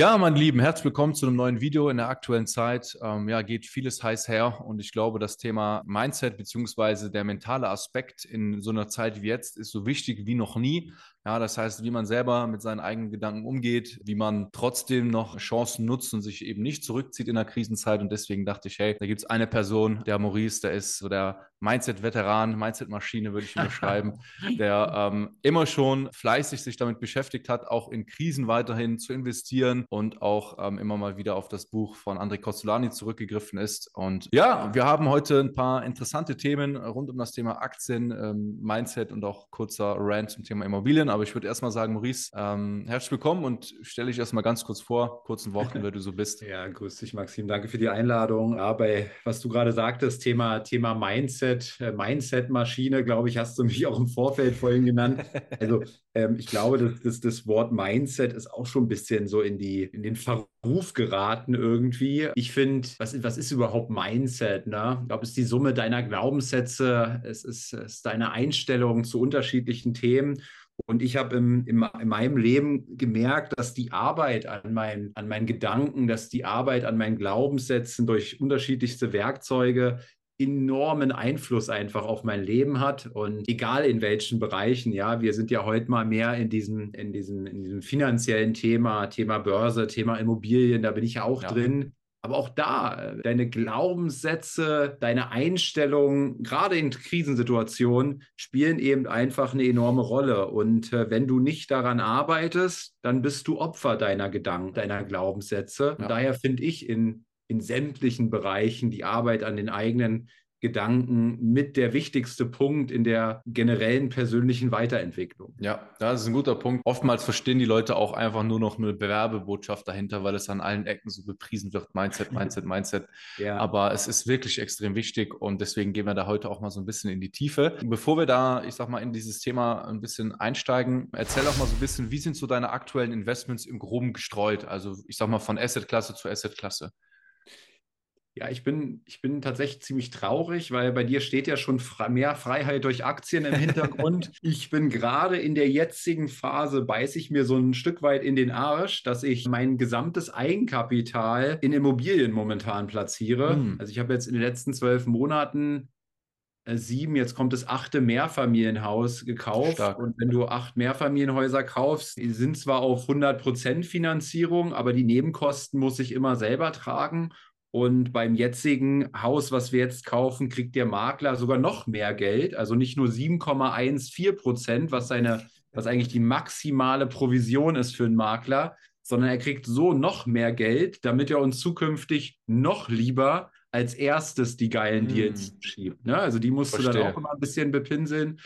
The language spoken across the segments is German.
Ja, meine Lieben, herzlich willkommen zu einem neuen Video in der aktuellen Zeit. Ähm, ja, geht vieles heiß her und ich glaube, das Thema Mindset beziehungsweise der mentale Aspekt in so einer Zeit wie jetzt ist so wichtig wie noch nie. Ja, das heißt, wie man selber mit seinen eigenen Gedanken umgeht, wie man trotzdem noch Chancen nutzt und sich eben nicht zurückzieht in der Krisenzeit. Und deswegen dachte ich, hey, da gibt es eine Person, der Maurice, der ist so der Mindset-Veteran, Mindset-Maschine würde ich ihn beschreiben, der ähm, immer schon fleißig sich damit beschäftigt hat, auch in Krisen weiterhin zu investieren und auch ähm, immer mal wieder auf das Buch von André Costolani zurückgegriffen ist. Und ja, wir haben heute ein paar interessante Themen rund um das Thema Aktien, ähm, Mindset und auch kurzer Rant zum Thema Immobilien aber ich würde erstmal sagen, Maurice, ähm, herzlich willkommen und stelle dich erstmal ganz kurz vor, kurzen Worten, wer du so bist. Ja, grüß dich, Maxim. Danke für die Einladung. Ja, bei was du gerade sagtest, Thema, Thema Mindset, äh, Mindset-Maschine, glaube ich, hast du mich auch im Vorfeld vorhin genannt. Also ähm, ich glaube, dass, dass das Wort Mindset ist auch schon ein bisschen so in, die, in den Verruf geraten irgendwie. Ich finde, was, was ist überhaupt Mindset? Ne? Ich glaube, es ist die Summe deiner Glaubenssätze, es ist, es ist deine Einstellung zu unterschiedlichen Themen. Und ich habe im, im, in meinem Leben gemerkt, dass die Arbeit an, mein, an meinen Gedanken, dass die Arbeit an meinen Glaubenssätzen durch unterschiedlichste Werkzeuge enormen Einfluss einfach auf mein Leben hat und egal in welchen Bereichen, ja, wir sind ja heute mal mehr in diesem, in diesem, in diesem finanziellen Thema, Thema Börse, Thema Immobilien, da bin ich ja auch ja. drin. Aber auch da, deine Glaubenssätze, deine Einstellungen, gerade in Krisensituationen, spielen eben einfach eine enorme Rolle. Und äh, wenn du nicht daran arbeitest, dann bist du Opfer deiner Gedanken, deiner Glaubenssätze. Ja. daher finde ich in, in sämtlichen Bereichen die Arbeit an den eigenen Gedanken mit der wichtigste Punkt in der generellen persönlichen Weiterentwicklung. Ja, das ist ein guter Punkt. Oftmals verstehen die Leute auch einfach nur noch eine Bewerbebotschaft dahinter, weil es an allen Ecken so bepriesen wird. Mindset, Mindset, Mindset. ja. Aber es ist wirklich extrem wichtig und deswegen gehen wir da heute auch mal so ein bisschen in die Tiefe. Bevor wir da, ich sag mal, in dieses Thema ein bisschen einsteigen, erzähl auch mal so ein bisschen, wie sind so deine aktuellen Investments im Groben gestreut? Also ich sag mal von Assetklasse zu Assetklasse. Ja, ich bin, ich bin tatsächlich ziemlich traurig, weil bei dir steht ja schon mehr Freiheit durch Aktien im Hintergrund. ich bin gerade in der jetzigen Phase, beiße ich mir so ein Stück weit in den Arsch, dass ich mein gesamtes Eigenkapital in Immobilien momentan platziere. Hm. Also ich habe jetzt in den letzten zwölf Monaten äh, sieben, jetzt kommt das achte Mehrfamilienhaus gekauft. Stark. Und wenn du acht Mehrfamilienhäuser kaufst, die sind zwar auf 100% Finanzierung, aber die Nebenkosten muss ich immer selber tragen. Und beim jetzigen Haus, was wir jetzt kaufen, kriegt der Makler sogar noch mehr Geld. Also nicht nur 7,14 Prozent, was seine, was eigentlich die maximale Provision ist für einen Makler, sondern er kriegt so noch mehr Geld, damit er uns zukünftig noch lieber als erstes die geilen hm. Deals schiebt. Ne? Also die musst Verstehe. du dann auch immer ein bisschen bepinseln.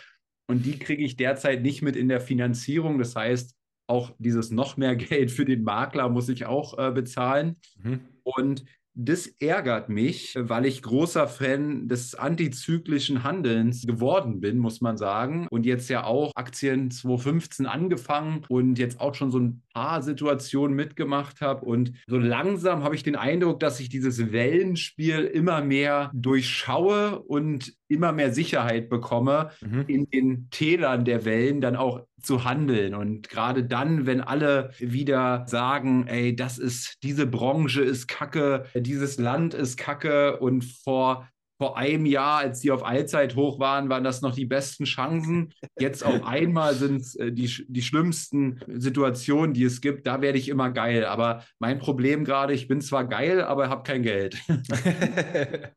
Und die kriege ich derzeit nicht mit in der Finanzierung. Das heißt, auch dieses noch mehr Geld für den Makler muss ich auch äh, bezahlen. Mhm. Und das ärgert mich, weil ich großer Fan des antizyklischen Handelns geworden bin, muss man sagen. Und jetzt ja auch Aktien 2015 angefangen und jetzt auch schon so ein paar Situationen mitgemacht habe. Und so langsam habe ich den Eindruck, dass ich dieses Wellenspiel immer mehr durchschaue und immer mehr Sicherheit bekomme, mhm. in den Tälern der Wellen dann auch zu handeln. Und gerade dann, wenn alle wieder sagen, ey, das ist, diese Branche ist kacke, dieses Land ist kacke und vor vor einem Jahr, als die auf Allzeit hoch waren, waren das noch die besten Chancen. Jetzt auf einmal sind es äh, die, die schlimmsten Situationen, die es gibt. Da werde ich immer geil. Aber mein Problem gerade, ich bin zwar geil, aber habe kein Geld.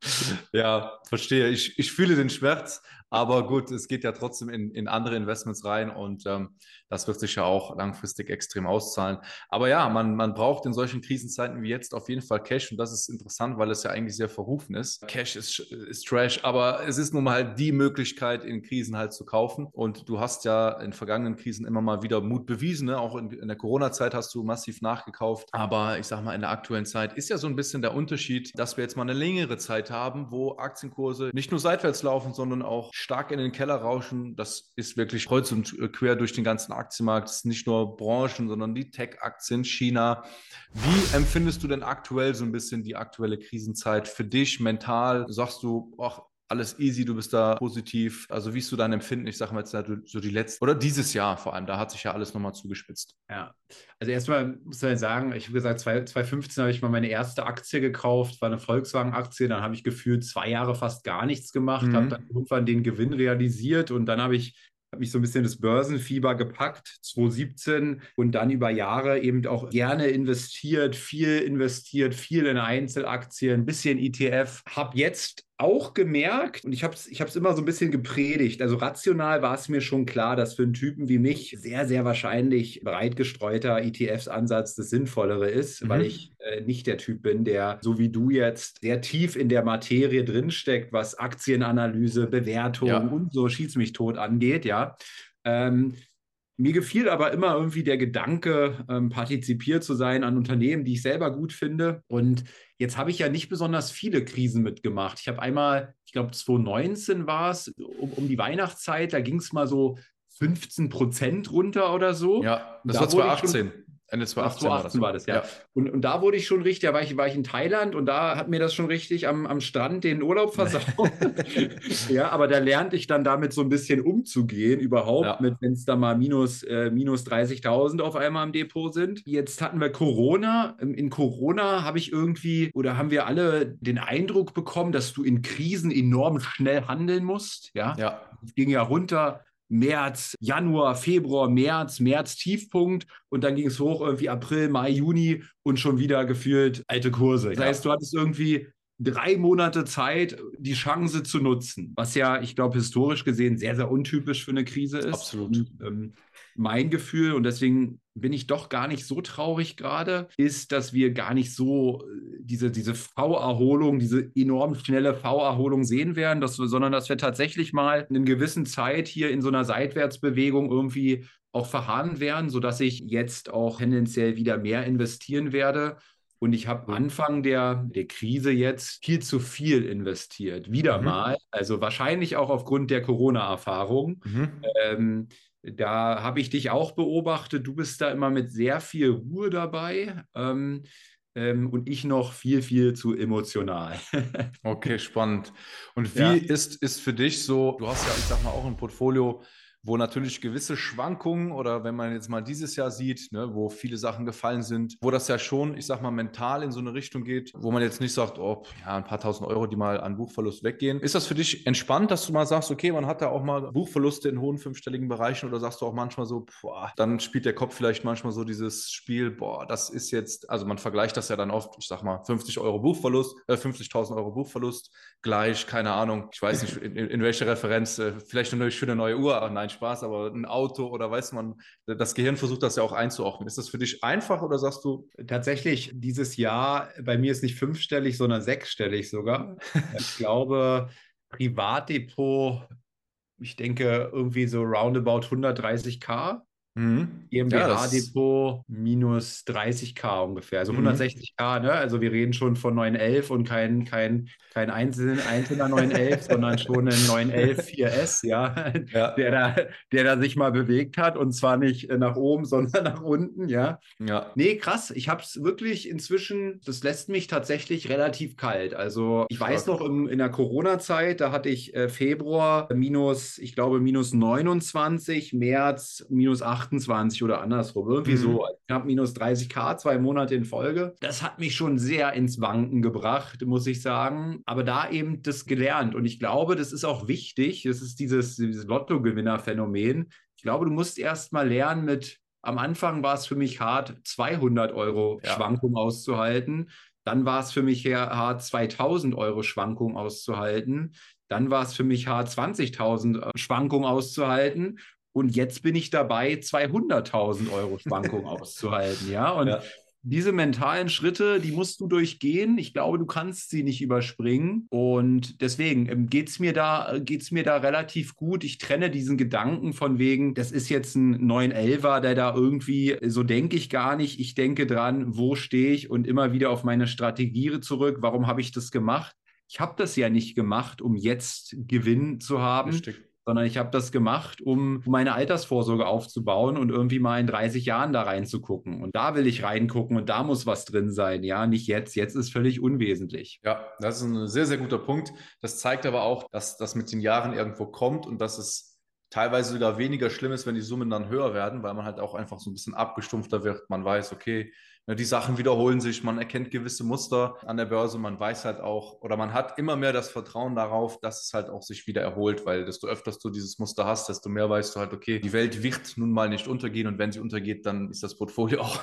ja, verstehe. Ich, ich fühle den Schmerz, aber gut, es geht ja trotzdem in, in andere Investments rein und ähm, das wird sich ja auch langfristig extrem auszahlen. Aber ja, man, man braucht in solchen Krisenzeiten wie jetzt auf jeden Fall Cash und das ist interessant, weil es ja eigentlich sehr verrufen ist. Cash ist, ist Trash, aber es ist nun mal halt die Möglichkeit, in Krisen halt zu kaufen. Und du hast ja in vergangenen Krisen immer mal wieder Mut bewiesen. Ne? Auch in, in der Corona-Zeit hast du massiv nachgekauft. Aber ich sag mal, in der aktuellen Zeit ist ja so ein bisschen der Unterschied, dass wir jetzt mal eine längere Zeit haben, wo Aktienkurse nicht nur seitwärts laufen, sondern auch stark in den Keller rauschen. Das ist wirklich kreuz und quer durch den ganzen Aktienmarkt. Nicht nur Branchen, sondern die Tech-Aktien, China. Wie empfindest du denn aktuell so ein bisschen die aktuelle Krisenzeit für dich mental? Sagst du, ach, alles easy, du bist da positiv. Also wie ist du dein Empfinden? Ich sage mal jetzt so die letzten, oder dieses Jahr vor allem, da hat sich ja alles nochmal zugespitzt. Ja, also erstmal muss man sagen, ich habe gesagt, 2015 habe ich mal meine erste Aktie gekauft, war eine Volkswagen-Aktie, dann habe ich gefühlt zwei Jahre fast gar nichts gemacht, mhm. habe dann irgendwann den Gewinn realisiert und dann habe ich habe mich so ein bisschen das Börsenfieber gepackt, 2017 und dann über Jahre eben auch gerne investiert, viel investiert, viel in Einzelaktien, ein bisschen ETF. Habe jetzt auch gemerkt, und ich habe es ich immer so ein bisschen gepredigt, also rational war es mir schon klar, dass für einen Typen wie mich sehr, sehr wahrscheinlich breit gestreuter ETFs-Ansatz das Sinnvollere ist, mhm. weil ich äh, nicht der Typ bin, der so wie du jetzt sehr tief in der Materie drinsteckt, was Aktienanalyse, Bewertung ja. und so schieß mich tot angeht, ja. Ähm, mir gefiel aber immer irgendwie der Gedanke, ähm, partizipiert zu sein an Unternehmen, die ich selber gut finde. Und jetzt habe ich ja nicht besonders viele Krisen mitgemacht. Ich habe einmal, ich glaube 2019 war es, um, um die Weihnachtszeit, da ging es mal so 15 Prozent runter oder so. Ja, das da war 2018. Ende 2018, 2018 war das, ja. ja. Und, und da wurde ich schon richtig, da war ich, war ich in Thailand und da hat mir das schon richtig am, am Strand den Urlaub versaut. ja, aber da lernte ich dann damit so ein bisschen umzugehen, überhaupt, ja. mit wenn es da mal minus, äh, minus 30.000 auf einmal im Depot sind. Jetzt hatten wir Corona. In Corona habe ich irgendwie, oder haben wir alle den Eindruck bekommen, dass du in Krisen enorm schnell handeln musst. Ja, ja. Es ging ja runter März, Januar, Februar, März, März Tiefpunkt und dann ging es hoch irgendwie April, Mai, Juni und schon wieder gefühlt alte Kurse. Das heißt, du hattest irgendwie drei Monate Zeit, die Chance zu nutzen, was ja, ich glaube, historisch gesehen sehr, sehr untypisch für eine Krise ist. Absolut. Und, ähm, mein Gefühl, und deswegen bin ich doch gar nicht so traurig gerade, ist, dass wir gar nicht so äh, diese, diese V-Erholung, diese enorm schnelle V-Erholung sehen werden, dass wir, sondern dass wir tatsächlich mal in einer gewissen Zeit hier in so einer Seitwärtsbewegung irgendwie auch verharren werden, sodass ich jetzt auch tendenziell wieder mehr investieren werde. Und ich habe Anfang der, der Krise jetzt viel zu viel investiert. Wieder mhm. mal. Also wahrscheinlich auch aufgrund der Corona-Erfahrung. Mhm. Ähm, da habe ich dich auch beobachtet. Du bist da immer mit sehr viel Ruhe dabei. Ähm, ähm, und ich noch viel, viel zu emotional. okay, spannend. Und wie ja. ist, ist für dich so, du hast ja, ich sag mal, auch ein Portfolio wo natürlich gewisse Schwankungen oder wenn man jetzt mal dieses Jahr sieht, ne, wo viele Sachen gefallen sind, wo das ja schon, ich sag mal, mental in so eine Richtung geht, wo man jetzt nicht sagt, oh, ja, ein paar tausend Euro, die mal an Buchverlust weggehen. Ist das für dich entspannt, dass du mal sagst, okay, man hat da auch mal Buchverluste in hohen fünfstelligen Bereichen oder sagst du auch manchmal so, boah, dann spielt der Kopf vielleicht manchmal so dieses Spiel, boah, das ist jetzt, also man vergleicht das ja dann oft, ich sag mal, 50 Euro Buchverlust, äh, 50.000 Euro Buchverlust, gleich, keine Ahnung, ich weiß nicht, in, in welcher Referenz, äh, vielleicht eine schöne neue Uhr, nein, Spaß, aber ein Auto oder weiß man, das Gehirn versucht das ja auch einzuordnen. Ist das für dich einfach oder sagst du? Tatsächlich, dieses Jahr, bei mir ist nicht fünfstellig, sondern sechsstellig sogar. ich glaube, Privatdepot, ich denke irgendwie so roundabout 130k. Mhm. GmbH-Depot ja, minus 30k ungefähr, also mhm. 160k, ne? Also wir reden schon von 911 und kein, kein, kein einzelner, einzelner 911, sondern schon ein 911 4S, ja? ja, Der, da, der da sich mal bewegt hat und zwar nicht nach oben, sondern nach unten, ja. ja. Nee, krass, ich habe es wirklich inzwischen, das lässt mich tatsächlich relativ kalt. Also ich weiß noch, im, in der Corona-Zeit, da hatte ich äh, Februar minus, ich glaube, minus 29, März minus 8 28 oder andersrum. Irgendwie mhm. so knapp minus 30k, zwei Monate in Folge. Das hat mich schon sehr ins Wanken gebracht, muss ich sagen. Aber da eben das gelernt. Und ich glaube, das ist auch wichtig. Das ist dieses, dieses Lotto-Gewinner-Phänomen. Ich glaube, du musst erst mal lernen mit am Anfang war es für mich hart, 200 Euro ja. Schwankung auszuhalten. Dann war es für mich hart, 2000 Euro Schwankung auszuhalten. Dann war es für mich hart, 20.000 äh, Schwankung auszuhalten. Und jetzt bin ich dabei, 200.000 Euro Schwankung auszuhalten. Ja, und ja. diese mentalen Schritte, die musst du durchgehen. Ich glaube, du kannst sie nicht überspringen. Und deswegen ähm, geht es mir, da, geht's mir da relativ gut. Ich trenne diesen Gedanken von wegen, das ist jetzt ein 911er, der da irgendwie, so denke ich gar nicht. Ich denke dran, wo stehe ich und immer wieder auf meine Strategie zurück. Warum habe ich das gemacht? ich habe das ja nicht gemacht, um jetzt Gewinn zu haben, Richtig sondern ich habe das gemacht, um meine Altersvorsorge aufzubauen und irgendwie mal in 30 Jahren da reinzugucken. Und da will ich reingucken und da muss was drin sein. Ja, nicht jetzt. Jetzt ist völlig unwesentlich. Ja, das ist ein sehr, sehr guter Punkt. Das zeigt aber auch, dass das mit den Jahren irgendwo kommt und dass es teilweise sogar weniger schlimm ist, wenn die Summen dann höher werden, weil man halt auch einfach so ein bisschen abgestumpfter wird. Man weiß, okay, die Sachen wiederholen sich, man erkennt gewisse Muster an der Börse, man weiß halt auch oder man hat immer mehr das Vertrauen darauf, dass es halt auch sich wieder erholt, weil desto öfters du dieses Muster hast, desto mehr weißt du halt, okay, die Welt wird nun mal nicht untergehen und wenn sie untergeht, dann ist das Portfolio auch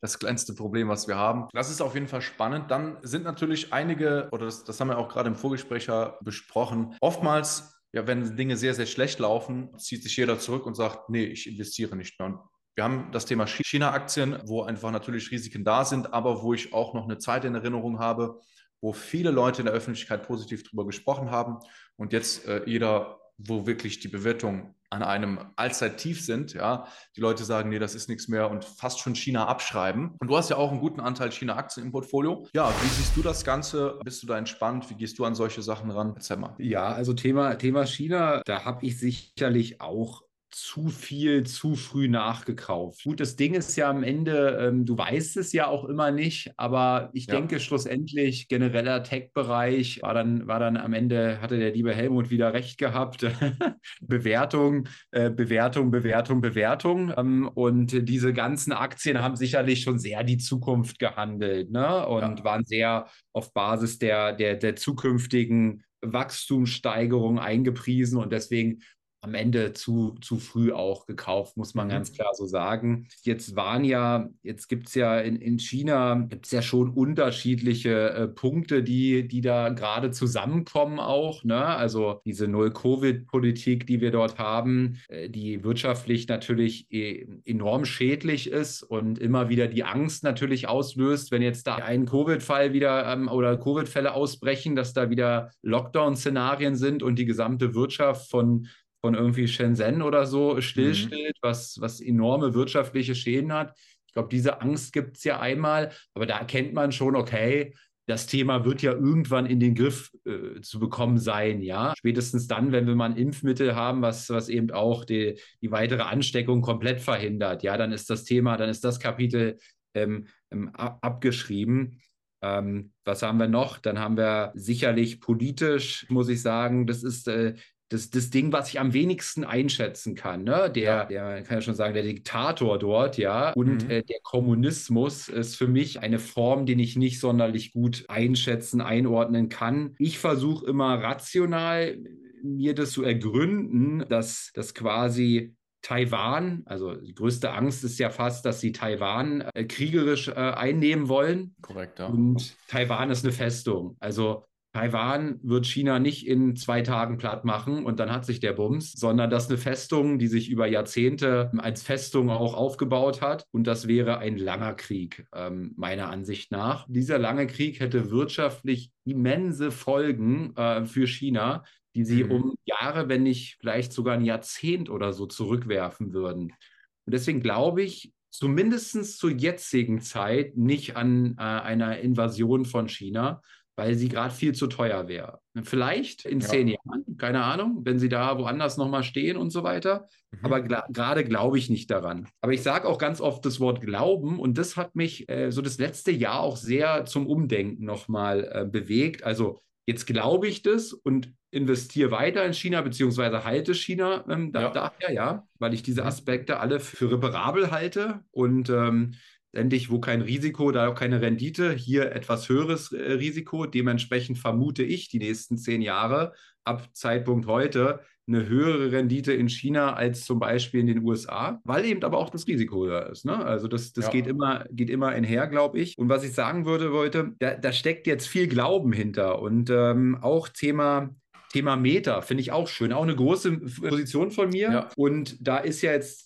das kleinste Problem, was wir haben. Das ist auf jeden Fall spannend. Dann sind natürlich einige, oder das, das haben wir auch gerade im Vorgespräch besprochen, oftmals ja, wenn Dinge sehr, sehr schlecht laufen, zieht sich jeder zurück und sagt, nee, ich investiere nicht mehr. Und wir haben das Thema China-Aktien, wo einfach natürlich Risiken da sind, aber wo ich auch noch eine Zeit in Erinnerung habe, wo viele Leute in der Öffentlichkeit positiv darüber gesprochen haben und jetzt äh, jeder, wo wirklich die Bewertungen an einem Allzeittief sind, ja, die Leute sagen, nee, das ist nichts mehr und fast schon China abschreiben. Und du hast ja auch einen guten Anteil China-Aktien im Portfolio. Ja, wie siehst du das Ganze? Bist du da entspannt? Wie gehst du an solche Sachen ran? Erzähl mal. Ja, also Thema, Thema China, da habe ich sicherlich auch zu viel zu früh nachgekauft. Gut, das Ding ist ja am Ende, ähm, du weißt es ja auch immer nicht, aber ich ja. denke schlussendlich genereller Tech-Bereich war dann, war dann am Ende, hatte der liebe Helmut wieder recht gehabt. Bewertung, äh, Bewertung, Bewertung, Bewertung. Ähm, und diese ganzen Aktien haben sicherlich schon sehr die Zukunft gehandelt ne? und ja. waren sehr auf Basis der, der, der zukünftigen Wachstumssteigerung eingepriesen und deswegen am Ende zu, zu früh auch gekauft, muss man mhm. ganz klar so sagen. Jetzt waren ja, jetzt gibt es ja in, in China, gibt es ja schon unterschiedliche äh, Punkte, die, die da gerade zusammenkommen auch. Ne? Also diese Null-Covid-Politik, die wir dort haben, äh, die wirtschaftlich natürlich e enorm schädlich ist und immer wieder die Angst natürlich auslöst, wenn jetzt da ein Covid-Fall wieder ähm, oder Covid-Fälle ausbrechen, dass da wieder Lockdown-Szenarien sind und die gesamte Wirtschaft von von irgendwie Shenzhen oder so stillsteht, mhm. was, was enorme wirtschaftliche Schäden hat. Ich glaube, diese Angst gibt es ja einmal, aber da erkennt man schon, okay, das Thema wird ja irgendwann in den Griff äh, zu bekommen sein, ja. Spätestens dann, wenn wir mal ein Impfmittel haben, was, was eben auch die, die weitere Ansteckung komplett verhindert, ja, dann ist das Thema, dann ist das Kapitel ähm, ähm, abgeschrieben. Ähm, was haben wir noch? Dann haben wir sicherlich politisch, muss ich sagen, das ist äh, das, das Ding, was ich am wenigsten einschätzen kann. Ne? Der, ja. der kann ja schon sagen, der Diktator dort, ja. Und mhm. äh, der Kommunismus ist für mich eine Form, den ich nicht sonderlich gut einschätzen, einordnen kann. Ich versuche immer rational mir das zu ergründen, dass das quasi Taiwan, also die größte Angst ist ja fast, dass sie Taiwan äh, kriegerisch äh, einnehmen wollen. Korrekt, ja. Und Taiwan ist eine Festung. Also Taiwan wird China nicht in zwei Tagen platt machen und dann hat sich der Bums, sondern das ist eine Festung, die sich über Jahrzehnte als Festung auch aufgebaut hat. Und das wäre ein langer Krieg, ähm, meiner Ansicht nach. Dieser lange Krieg hätte wirtschaftlich immense Folgen äh, für China, die sie mhm. um Jahre, wenn nicht vielleicht sogar ein Jahrzehnt oder so zurückwerfen würden. Und deswegen glaube ich, zumindest zur jetzigen Zeit nicht an äh, einer Invasion von China, weil sie gerade viel zu teuer wäre. Vielleicht in ja. zehn Jahren, keine Ahnung, wenn sie da woanders nochmal stehen und so weiter. Mhm. Aber gerade glaube ich nicht daran. Aber ich sage auch ganz oft das Wort Glauben und das hat mich äh, so das letzte Jahr auch sehr zum Umdenken nochmal äh, bewegt. Also jetzt glaube ich das und investiere weiter in China, beziehungsweise halte China ähm, da, ja. daher, ja, weil ich diese mhm. Aspekte alle für reparabel halte und ähm, endlich, wo kein Risiko, da auch keine Rendite, hier etwas höheres äh, Risiko. Dementsprechend vermute ich die nächsten zehn Jahre ab Zeitpunkt heute eine höhere Rendite in China als zum Beispiel in den USA, weil eben aber auch das Risiko höher ist. Ne? Also das, das ja. geht, immer, geht immer einher, glaube ich. Und was ich sagen würde, wollte, da, da steckt jetzt viel Glauben hinter und ähm, auch Thema Thema Meta finde ich auch schön. Auch eine große Position von mir. Ja. Und da ist ja jetzt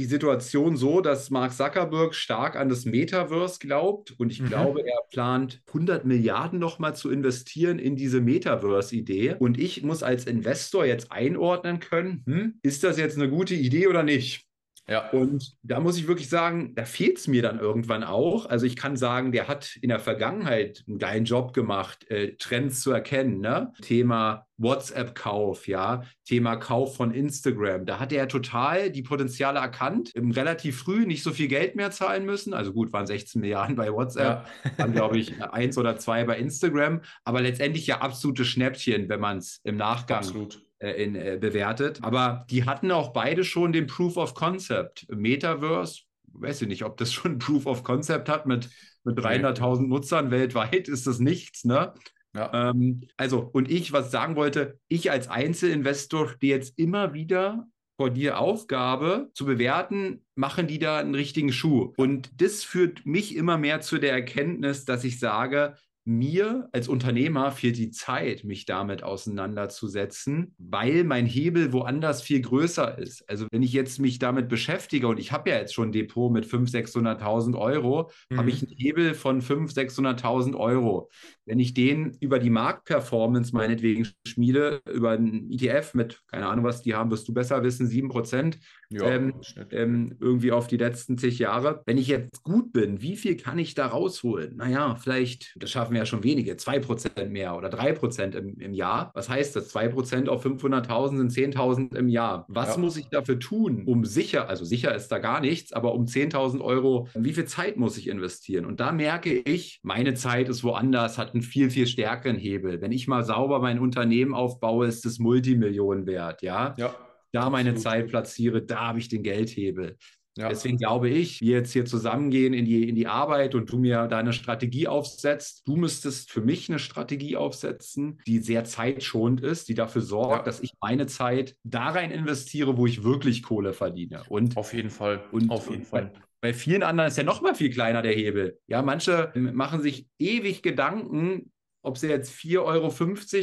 die Situation so, dass Mark Zuckerberg stark an das Metaverse glaubt und ich mhm. glaube, er plant 100 Milliarden nochmal zu investieren in diese Metaverse-Idee. Und ich muss als Investor jetzt einordnen können, hm, ist das jetzt eine gute Idee oder nicht? Ja. Und da muss ich wirklich sagen, da fehlt es mir dann irgendwann auch. Also ich kann sagen, der hat in der Vergangenheit einen geilen Job gemacht, äh, Trends zu erkennen. Ne? Thema WhatsApp-Kauf, ja, Thema Kauf von Instagram. Da hat er total die Potenziale erkannt, relativ früh nicht so viel Geld mehr zahlen müssen. Also gut, waren 16 Milliarden bei WhatsApp, ja. dann glaube ich eins oder zwei bei Instagram, aber letztendlich ja absolute Schnäppchen, wenn man es im Nachgang Absolut äh, in, äh, bewertet. Aber die hatten auch beide schon den Proof of Concept. Metaverse, weiß ich nicht, ob das schon Proof of Concept hat mit, mit 300.000 Nutzern weltweit, ist das nichts, ne? Ja. Ähm, also, und ich, was ich sagen wollte, ich als Einzelinvestor stehe jetzt immer wieder vor dir Aufgabe zu bewerten, machen die da einen richtigen Schuh. Und das führt mich immer mehr zu der Erkenntnis, dass ich sage, mir als Unternehmer fehlt die Zeit, mich damit auseinanderzusetzen, weil mein Hebel woanders viel größer ist. Also wenn ich jetzt mich damit beschäftige und ich habe ja jetzt schon ein Depot mit 500.000, 600.000 Euro, mhm. habe ich einen Hebel von 500.000, 600.000 Euro. Wenn ich den über die Marktperformance meinetwegen schmiede, über einen ETF mit, keine Ahnung was die haben, wirst du besser wissen, 7%, ja, ähm, ähm, irgendwie auf die letzten zig Jahre. Wenn ich jetzt gut bin, wie viel kann ich da rausholen? Naja, vielleicht, das schaffen wir ja schon wenige, 2% mehr oder 3% im, im Jahr. Was heißt das? 2% auf 500.000 sind 10.000 im Jahr. Was ja. muss ich dafür tun, um sicher, also sicher ist da gar nichts, aber um 10.000 Euro, wie viel Zeit muss ich investieren? Und da merke ich, meine Zeit ist woanders, hat einen viel, viel stärkeren Hebel. Wenn ich mal sauber mein Unternehmen aufbaue, ist es Multimillionen wert, ja? Ja da meine Absolut. Zeit platziere, da habe ich den Geldhebel. Ja. Deswegen glaube ich, wir jetzt hier zusammengehen in die, in die Arbeit und du mir deine Strategie aufsetzt. Du müsstest für mich eine Strategie aufsetzen, die sehr zeitschonend ist, die dafür sorgt, ja. dass ich meine Zeit da rein investiere, wo ich wirklich Kohle verdiene. Und auf jeden Fall. Und, auf jeden Fall. Bei, vielen anderen ist ja noch mal viel kleiner der Hebel. Ja, manche machen sich ewig Gedanken, ob sie jetzt 4,50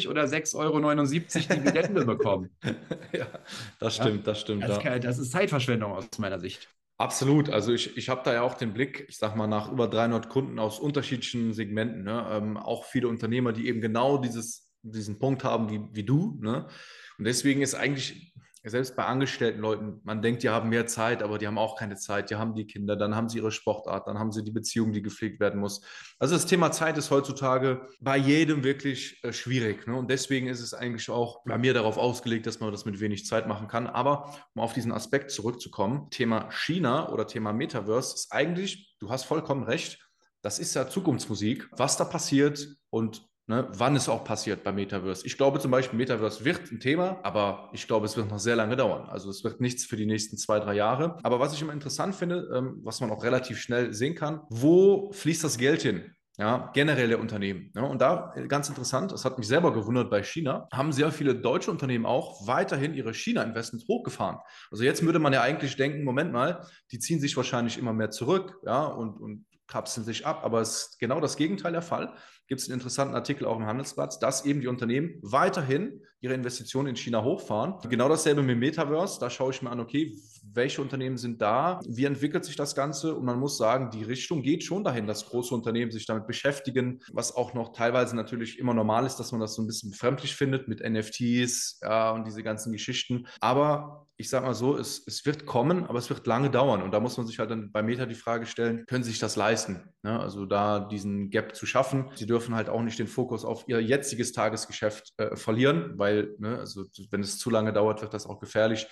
Euro oder 6,79 Euro Dividende bekommen. ja, das stimmt, ja, das stimmt. Das, ja. das, ist Zeitverschwendung aus meiner Sicht. Absolut. Also ich, ich habe da ja auch den Blick, ich sage mal, nach über 300 Kunden aus unterschiedlichen Segmenten. Ne? Ähm, auch viele Unternehmer, die eben genau dieses, diesen Punkt haben wie, wie du. Ne? Und deswegen ist eigentlich selbst bei angestellten Leuten, man denkt, die haben mehr Zeit, aber die haben auch keine Zeit. Die haben die Kinder, dann haben sie ihre Sportart, dann haben sie die Beziehung, die gepflegt werden muss. Also das Thema Zeit ist heutzutage bei jedem wirklich äh, schwierig. Ne? Und deswegen ist es eigentlich auch bei mir darauf ausgelegt, dass man das mit wenig Zeit machen kann. Aber um auf diesen Aspekt zurückzukommen, Thema China oder Thema Metaverse ist eigentlich, du hast vollkommen recht, das ist ja Zukunftsmusik. Was da passiert und Ne, wann es auch passiert bei Metaverse. Ich glaube zum Beispiel, Metaverse wird ein Thema, aber ich glaube, es wird noch sehr lange dauern. Also es wird nichts für die nächsten zwei, drei Jahre. Aber was ich immer interessant finde, ähm, was man auch relativ schnell sehen kann, wo fließt das Geld hin? Ja, generell der Unternehmen. Ja, und da äh, ganz interessant, das hat mich selber gewundert bei China, haben sehr viele deutsche Unternehmen auch weiterhin ihre China-Investments hochgefahren. Also jetzt würde man ja eigentlich denken, Moment mal, die ziehen sich wahrscheinlich immer mehr zurück, ja, und, und kapseln sich ab. Aber es ist genau das Gegenteil der Fall gibt es einen interessanten Artikel auch im Handelsplatz, dass eben die Unternehmen weiterhin ihre Investitionen in China hochfahren. Genau dasselbe mit Metaverse. Da schaue ich mir an, okay, welche Unternehmen sind da? Wie entwickelt sich das Ganze? Und man muss sagen, die Richtung geht schon dahin, dass große Unternehmen sich damit beschäftigen, was auch noch teilweise natürlich immer normal ist, dass man das so ein bisschen befremdlich findet mit NFTs ja, und diese ganzen Geschichten. Aber ich sage mal so, es, es wird kommen, aber es wird lange dauern. Und da muss man sich halt dann bei Meta die Frage stellen, können sie sich das leisten? Ne? Also da diesen Gap zu schaffen. Sie dürfen halt auch nicht den Fokus auf ihr jetziges Tagesgeschäft äh, verlieren, weil, ne, also wenn es zu lange dauert, wird das auch gefährlich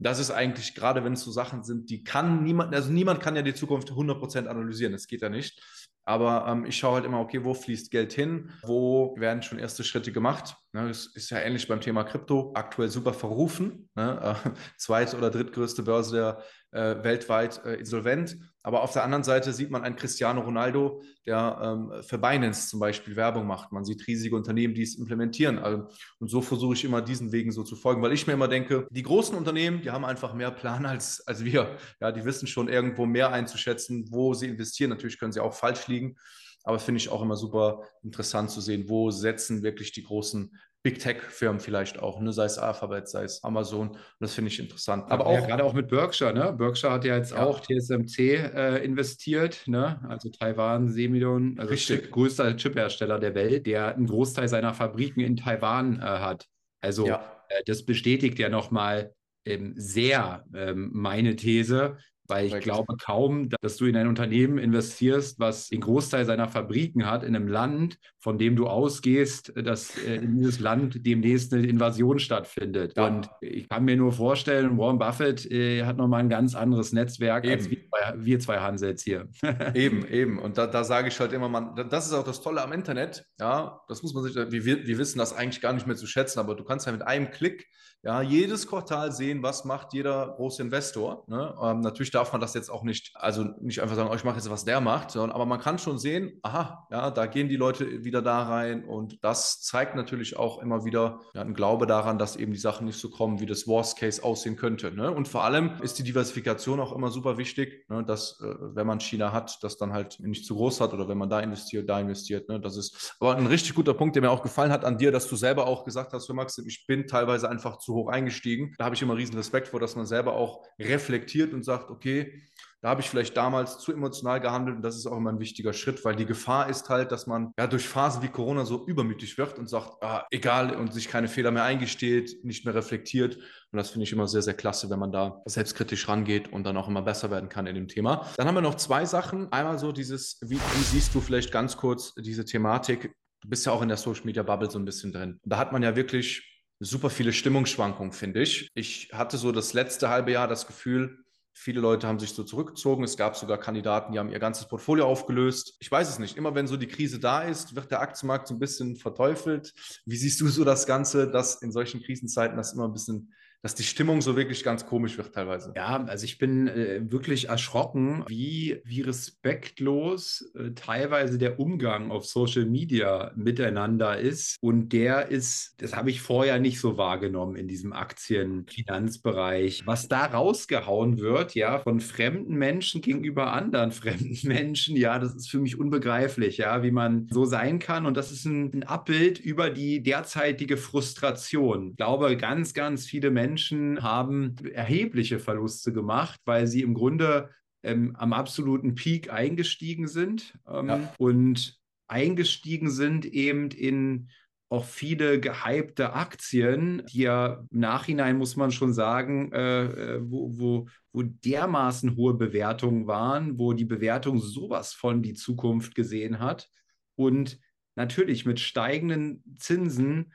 das ist eigentlich, gerade wenn es so Sachen sind, die kann niemand, also niemand kann ja die Zukunft 100% analysieren, das geht ja nicht. Aber ähm, ich schaue halt immer, okay, wo fließt Geld hin? Wo werden schon erste Schritte gemacht? Ne, das ist ja ähnlich beim Thema Krypto, aktuell super verrufen. Ne? Äh, zweite oder drittgrößte Börse der äh, weltweit äh, insolvent. Aber auf der anderen Seite sieht man einen Cristiano Ronaldo, der ähm, für Binance zum Beispiel Werbung macht. Man sieht riesige Unternehmen, die es implementieren. Also, und so versuche ich immer diesen Wegen so zu folgen, weil ich mir immer denke, die großen Unternehmen, die haben einfach mehr Plan als, als wir. Ja, die wissen schon irgendwo mehr einzuschätzen, wo sie investieren. Natürlich können sie auch falsch liegen. Aber finde ich auch immer super interessant zu sehen, wo setzen wirklich die großen Big Tech-Firmen vielleicht auch, ne? sei es Alphabet, sei es Amazon. Und das finde ich interessant. Aber auch ja, gerade auch mit Berkshire, ne? Berkshire hat ja jetzt ja. auch TSMC äh, investiert, ne? Also Taiwan, Semillon, also Richtig. größter Chiphersteller der Welt, der einen Großteil seiner Fabriken in Taiwan äh, hat. Also ja. äh, das bestätigt ja nochmal, ähm, sehr ähm, meine These, weil ich glaube kaum, dass du in ein Unternehmen investierst, was den Großteil seiner Fabriken hat, in einem Land, von dem du ausgehst, dass äh, in dieses Land demnächst eine Invasion stattfindet. Ja. Und ich kann mir nur vorstellen, Warren Buffett äh, hat nochmal ein ganz anderes Netzwerk eben. als wir zwei, wir zwei Hansels hier. eben, eben. Und da, da sage ich halt immer, man, das ist auch das Tolle am Internet. Ja, das muss man sich, wir, wir wissen das eigentlich gar nicht mehr zu schätzen, aber du kannst ja mit einem Klick ja, jedes Quartal sehen, was macht jeder große Investor. Ne? Ähm, natürlich darf man das jetzt auch nicht, also nicht einfach sagen, oh, ich mache jetzt, was der macht, sondern aber man kann schon sehen, aha, ja, da gehen die Leute wieder da rein und das zeigt natürlich auch immer wieder ja, ein Glaube daran, dass eben die Sachen nicht so kommen, wie das Worst Case aussehen könnte. Ne? Und vor allem ist die Diversifikation auch immer super wichtig, ne? dass äh, wenn man China hat, das dann halt nicht zu groß hat oder wenn man da investiert, da investiert. Ne? Das ist aber ein richtig guter Punkt, der mir auch gefallen hat an dir, dass du selber auch gesagt hast, für Maxim, ich bin teilweise einfach zu hoch eingestiegen. Da habe ich immer riesen Respekt vor, dass man selber auch reflektiert und sagt, okay, da habe ich vielleicht damals zu emotional gehandelt und das ist auch immer ein wichtiger Schritt, weil die Gefahr ist halt, dass man ja durch Phasen wie Corona so übermütig wird und sagt, ah, egal und sich keine Fehler mehr eingesteht, nicht mehr reflektiert. Und das finde ich immer sehr, sehr klasse, wenn man da selbstkritisch rangeht und dann auch immer besser werden kann in dem Thema. Dann haben wir noch zwei Sachen. Einmal so dieses, wie, wie siehst du vielleicht ganz kurz diese Thematik? Du bist ja auch in der Social Media Bubble so ein bisschen drin. Da hat man ja wirklich super viele Stimmungsschwankungen, finde ich. Ich hatte so das letzte halbe Jahr das Gefühl, Viele Leute haben sich so zurückgezogen. Es gab sogar Kandidaten, die haben ihr ganzes Portfolio aufgelöst. Ich weiß es nicht. Immer wenn so die Krise da ist, wird der Aktienmarkt so ein bisschen verteufelt. Wie siehst du so das Ganze, dass in solchen Krisenzeiten das immer ein bisschen dass die Stimmung so wirklich ganz komisch wird teilweise. Ja, also ich bin äh, wirklich erschrocken, wie, wie respektlos äh, teilweise der Umgang auf Social Media miteinander ist. Und der ist, das habe ich vorher nicht so wahrgenommen in diesem Aktienfinanzbereich. Was da rausgehauen wird, ja, von fremden Menschen gegenüber anderen fremden Menschen, ja, das ist für mich unbegreiflich, ja, wie man so sein kann. Und das ist ein, ein Abbild über die derzeitige Frustration. Ich glaube, ganz, ganz viele Menschen Menschen haben erhebliche Verluste gemacht, weil sie im Grunde ähm, am absoluten Peak eingestiegen sind ähm, ja. und eingestiegen sind eben in auch viele gehypte Aktien, die ja im Nachhinein, muss man schon sagen, äh, äh wo, wo, wo dermaßen hohe Bewertungen waren, wo die Bewertung sowas von die Zukunft gesehen hat. Und natürlich mit steigenden Zinsen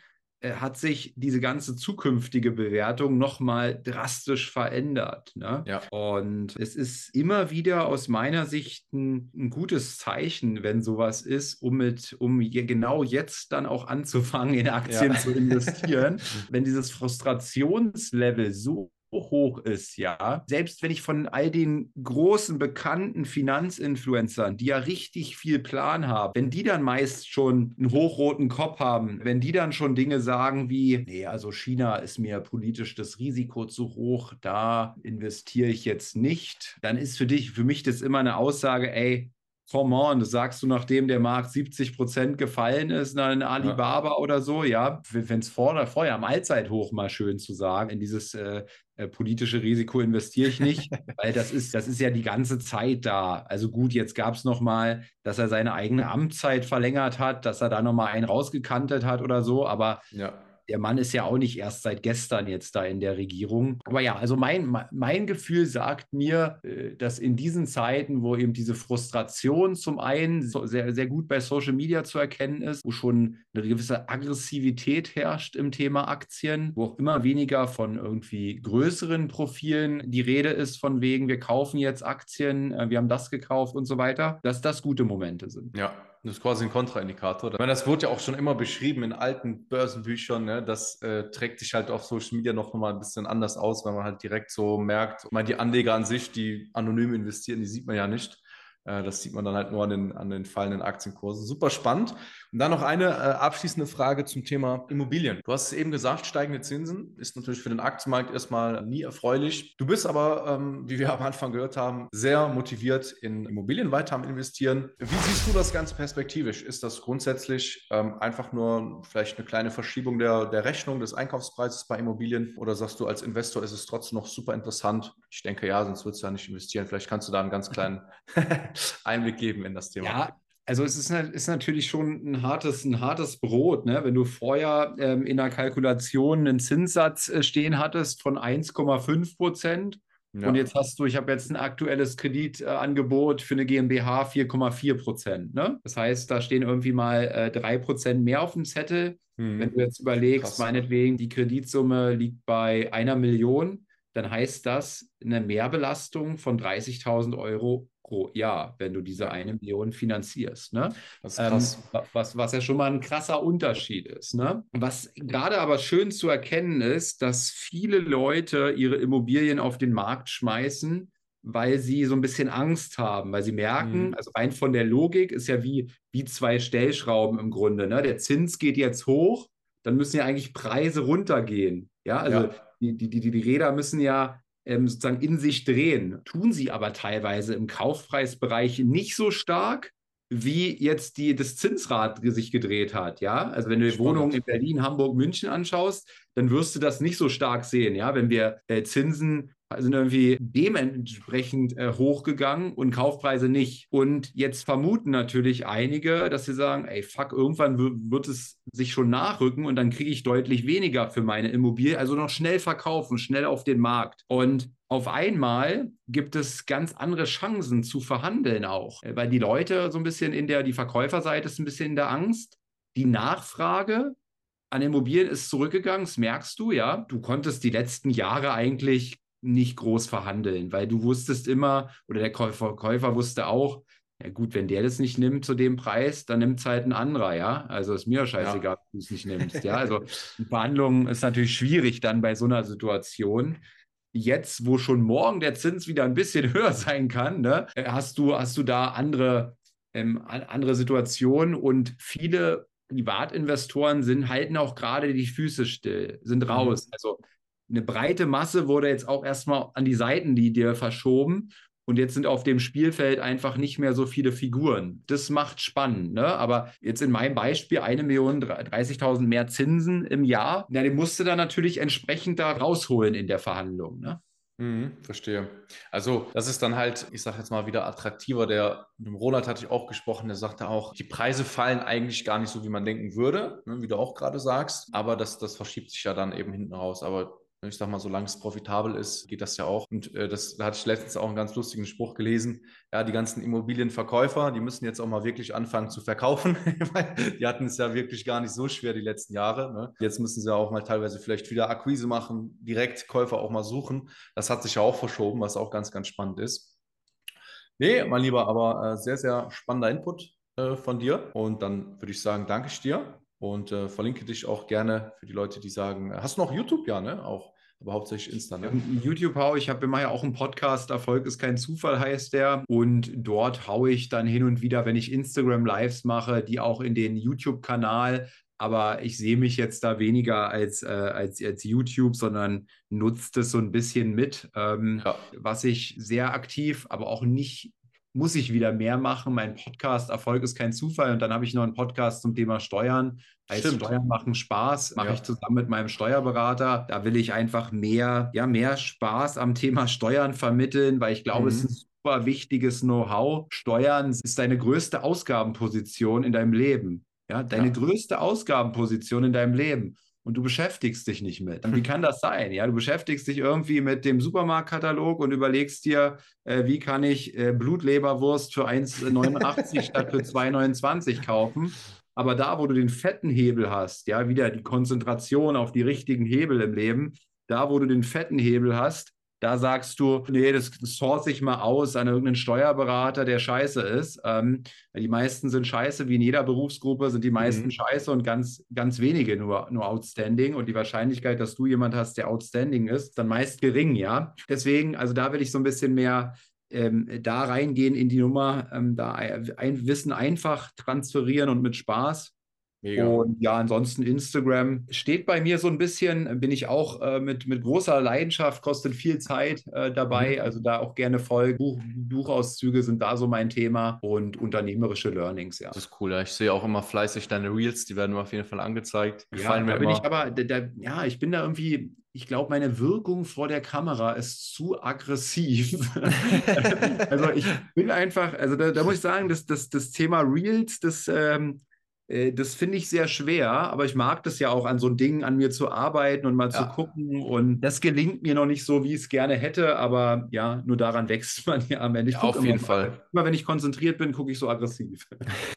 hat sich diese ganze zukünftige Bewertung nochmal drastisch verändert. Ne? Ja. Und es ist immer wieder aus meiner Sicht ein, ein, gutes Zeichen, wenn sowas ist, um mit, um genau jetzt dann auch anzufangen, in Aktien ja. zu investieren. wenn dieses Frustrationslevel so hoch ist, ja. Selbst wenn ich von all den großen bekannten Finanzinfluencern, die ja richtig viel Plan haben, wenn die dann meist schon einen hochroten Kopf haben, wenn die dann schon Dinge sagen wie, nee, also China ist mir politisch das Risiko zu hoch, da investiere ich jetzt nicht, dann ist für dich, für mich das immer eine Aussage, ey, come on, das sagst du, nachdem der Markt 70 Prozent gefallen ist, dann Alibaba ja. oder so, ja, wenn es vor, vorher am Allzeithoch mal schön zu sagen, in dieses äh, äh, politische Risiko investiere ich nicht, weil das ist, das ist ja die ganze Zeit da. Also gut, jetzt gab es nochmal, dass er seine eigene Amtszeit verlängert hat, dass er da nochmal einen rausgekantet hat oder so, aber ja der Mann ist ja auch nicht erst seit gestern jetzt da in der Regierung. Aber ja, also mein, mein Gefühl sagt mir, äh, dass in diesen Zeiten, wo eben diese Frustration zum einen sehr, sehr gut bei Social Media zu erkennen ist, wo schon eine gewisse Aggressivität herrscht im Thema Aktien, wo auch immer weniger von irgendwie größeren Profilen die Rede ist, von wegen, wir kaufen jetzt Aktien, äh, wir haben das gekauft und so weiter, dass das gute Momente sind. Ja, das ist quasi ein Kontraindikator. Ich meine, das wurde ja auch schon immer beschrieben in alten Börsenbüchern. Ne? Das äh, trägt sich halt auf Social Media noch mal ein bisschen anders aus, weil man halt direkt so merkt, ich meine, die Anleger an sich, die anonym investieren, die sieht man ja nicht. Äh, das sieht man dann halt nur an den, an den fallenden Aktienkursen. Super spannend. Und dann noch eine äh, abschließende Frage zum Thema Immobilien. Du hast es eben gesagt, steigende Zinsen ist natürlich für den Aktienmarkt erstmal nie erfreulich. Du bist aber, ähm, wie wir am Anfang gehört haben, sehr motiviert in Immobilien weiter am Investieren. Wie siehst du das Ganze perspektivisch? Ist das grundsätzlich ähm, einfach nur vielleicht eine kleine Verschiebung der, der Rechnung des Einkaufspreises bei Immobilien? Oder sagst du, als Investor ist es trotzdem noch super interessant? Ich denke ja, sonst würdest du ja nicht investieren. Vielleicht kannst du da einen ganz kleinen Einblick geben in das Thema. Ja, also es ist, ist, natürlich schon ein hartes, ein hartes Brot, ne? wenn du vorher ähm, in der Kalkulation einen Zinssatz äh, stehen hattest von 1,5 Prozent ja. und jetzt hast du, ich habe jetzt ein aktuelles Kreditangebot für eine GmbH 4,4 Prozent. Ne? Das heißt, da stehen irgendwie mal äh, 3 Prozent mehr auf dem Zettel. Hm. Wenn du jetzt überlegst, Krass. meinetwegen, die Kreditsumme liegt bei einer Million, dann heißt das eine Mehrbelastung von 30.000 Euro pro Jahr, wenn du diese eine Million finanzierst. Ne? Ähm, was, was ja schon mal ein krasser Unterschied ist. Ne? Was gerade aber schön zu erkennen ist, dass viele Leute ihre Immobilien auf den Markt schmeißen, weil sie so ein bisschen Angst haben, weil sie merken, mhm. also rein von der Logik ist ja wie, wie zwei Stellschrauben im Grunde. Ne? Der Zins geht jetzt hoch, dann müssen ja eigentlich Preise runtergehen. Ja, also ja. Die, die, die, die Räder müssen ja ähm, sozusagen in sich drehen. Tun sie aber teilweise im Kaufpreisbereich nicht so stark, wie jetzt die, das Zinsrad sich gedreht hat. Ja, also wenn du die Wohnungen in Berlin, Hamburg, München anschaust, dann wirst du das nicht so stark sehen. Ja, wenn wir äh, Zinsen sind irgendwie dementsprechend äh, hochgegangen und Kaufpreise nicht. Und jetzt vermuten natürlich einige, dass sie sagen, ey, fuck, irgendwann wird es sich schon nachrücken und dann kriege ich deutlich weniger für meine Immobilie. Also noch schnell verkaufen, schnell auf den Markt. Und auf einmal gibt es ganz andere Chancen zu verhandeln auch, äh, weil die Leute so ein bisschen in der, die Verkäuferseite ist ein bisschen in der Angst. Die Nachfrage an Immobilien ist zurückgegangen, das merkst du, ja. Du konntest die letzten Jahre eigentlich nicht groß verhandeln, weil du wusstest immer, oder der Käufer, Käufer wusste auch, ja gut, wenn der das nicht nimmt zu dem Preis, dann nimmt es halt ein anderer, ja. Also ist mir scheißegal, ja. du es nicht nimmst, ja. Also Verhandlungen ist natürlich schwierig dann bei so einer Situation. Jetzt, wo schon morgen der Zins wieder ein bisschen höher sein kann, ne, hast du, hast du da andere, ähm, andere Situationen und viele Privatinvestoren sind, halten auch gerade die Füße still, sind mhm. raus. Also eine breite Masse wurde jetzt auch erstmal an die Seiten die dir verschoben. Und jetzt sind auf dem Spielfeld einfach nicht mehr so viele Figuren. Das macht spannend. Ne? Aber jetzt in meinem Beispiel eine Million 30.000 mehr Zinsen im Jahr, na, den musst du dann natürlich entsprechend da rausholen in der Verhandlung. Ne? Mhm, verstehe. Also das ist dann halt, ich sage jetzt mal wieder attraktiver. Der mit dem Roland hatte ich auch gesprochen, der sagte auch, die Preise fallen eigentlich gar nicht so, wie man denken würde, ne, wie du auch gerade sagst. Aber das, das verschiebt sich ja dann eben hinten raus. Aber ich sag mal, solange es profitabel ist, geht das ja auch. Und äh, das, da hatte ich letztens auch einen ganz lustigen Spruch gelesen. Ja, die ganzen Immobilienverkäufer, die müssen jetzt auch mal wirklich anfangen zu verkaufen, weil die hatten es ja wirklich gar nicht so schwer die letzten Jahre. Ne? Jetzt müssen sie auch mal teilweise vielleicht wieder Akquise machen, direkt Käufer auch mal suchen. Das hat sich ja auch verschoben, was auch ganz, ganz spannend ist. Nee, mein Lieber, aber äh, sehr, sehr spannender Input äh, von dir. Und dann würde ich sagen, danke ich dir und äh, verlinke dich auch gerne für die Leute, die sagen, hast du noch YouTube? Ja, ne? Auch aber hauptsächlich Insta. Ne? YouTube haue ich, habe immer ja auch einen Podcast, Erfolg ist kein Zufall heißt der. Und dort haue ich dann hin und wieder, wenn ich Instagram Lives mache, die auch in den YouTube-Kanal. Aber ich sehe mich jetzt da weniger als, äh, als, als YouTube, sondern nutze das so ein bisschen mit, ähm, ja. was ich sehr aktiv, aber auch nicht muss ich wieder mehr machen. Mein Podcast Erfolg ist kein Zufall. Und dann habe ich noch einen Podcast zum Thema Steuern. Heißt Stimmt. Steuern machen Spaß, mache ja. ich zusammen mit meinem Steuerberater. Da will ich einfach mehr, ja, mehr Spaß am Thema Steuern vermitteln, weil ich glaube, mhm. es ist ein super wichtiges Know-how. Steuern ist deine größte Ausgabenposition in deinem Leben. Ja, deine ja. größte Ausgabenposition in deinem Leben und du beschäftigst dich nicht mit. Wie kann das sein? Ja, du beschäftigst dich irgendwie mit dem Supermarktkatalog und überlegst dir, äh, wie kann ich äh, Blutleberwurst für 1,89 statt für 2,29 kaufen. Aber da, wo du den fetten Hebel hast, ja, wieder die Konzentration auf die richtigen Hebel im Leben, da, wo du den fetten Hebel hast, da sagst du, nee, das source ich mal aus an irgendeinen Steuerberater, der scheiße ist. Ähm, die meisten sind scheiße, wie in jeder Berufsgruppe sind die meisten mhm. scheiße und ganz, ganz wenige nur, nur outstanding. Und die Wahrscheinlichkeit, dass du jemand hast, der outstanding ist, dann meist gering, ja. Deswegen, also da will ich so ein bisschen mehr ähm, da reingehen in die Nummer, ähm, da ein Wissen einfach transferieren und mit Spaß. Mega. Und ja, ansonsten Instagram steht bei mir so ein bisschen, bin ich auch äh, mit, mit großer Leidenschaft, kostet viel Zeit äh, dabei. Mhm. Also da auch gerne folgen. Buch, Buchauszüge sind da so mein Thema und unternehmerische Learnings, ja. Das ist cool. Ja. Ich sehe auch immer fleißig deine Reels, die werden mir auf jeden Fall angezeigt. Ja, da bin ich aber, da, da, ja, ich bin da irgendwie, ich glaube, meine Wirkung vor der Kamera ist zu aggressiv. also ich bin einfach, also da, da, muss ich sagen, dass das, das Thema Reels, das, ähm, äh, das finde ich sehr schwer, aber ich mag das ja auch an so Dingen an mir zu arbeiten und mal ja. zu gucken. Und das gelingt mir noch nicht so, wie ich es gerne hätte, aber ja, nur daran wächst man ja am Ende. Ja, auf jeden Fall. Immer wenn ich konzentriert bin, gucke ich so aggressiv.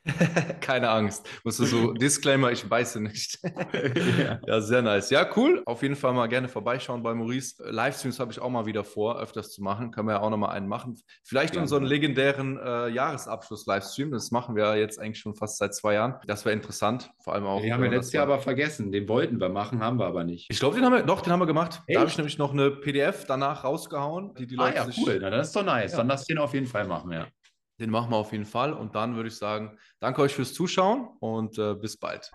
Keine Angst. Musst du so, Disclaimer, ich beiße nicht. ja. ja, sehr nice. Ja, cool. Auf jeden Fall mal gerne vorbeischauen bei Maurice. Livestreams habe ich auch mal wieder vor, öfters zu machen. Können wir ja auch noch mal einen machen. Vielleicht ja. unseren legendären äh, Jahresabschluss-Livestream. Das machen wir jetzt eigentlich schon fast seit zwei Jahren. Das wäre interessant, vor allem auch. Den haben wir letztes Jahr aber vergessen. Den wollten wir machen, haben wir aber nicht. Ich glaube, den haben wir, doch, den haben wir gemacht. Echt? Da habe ich nämlich noch eine PDF danach rausgehauen, die die ah, Leute ja, cool. Na, das ist doch nice. Ja. Dann lass den auf jeden Fall machen, ja. Den machen wir auf jeden Fall. Und dann würde ich sagen, danke euch fürs Zuschauen und äh, bis bald.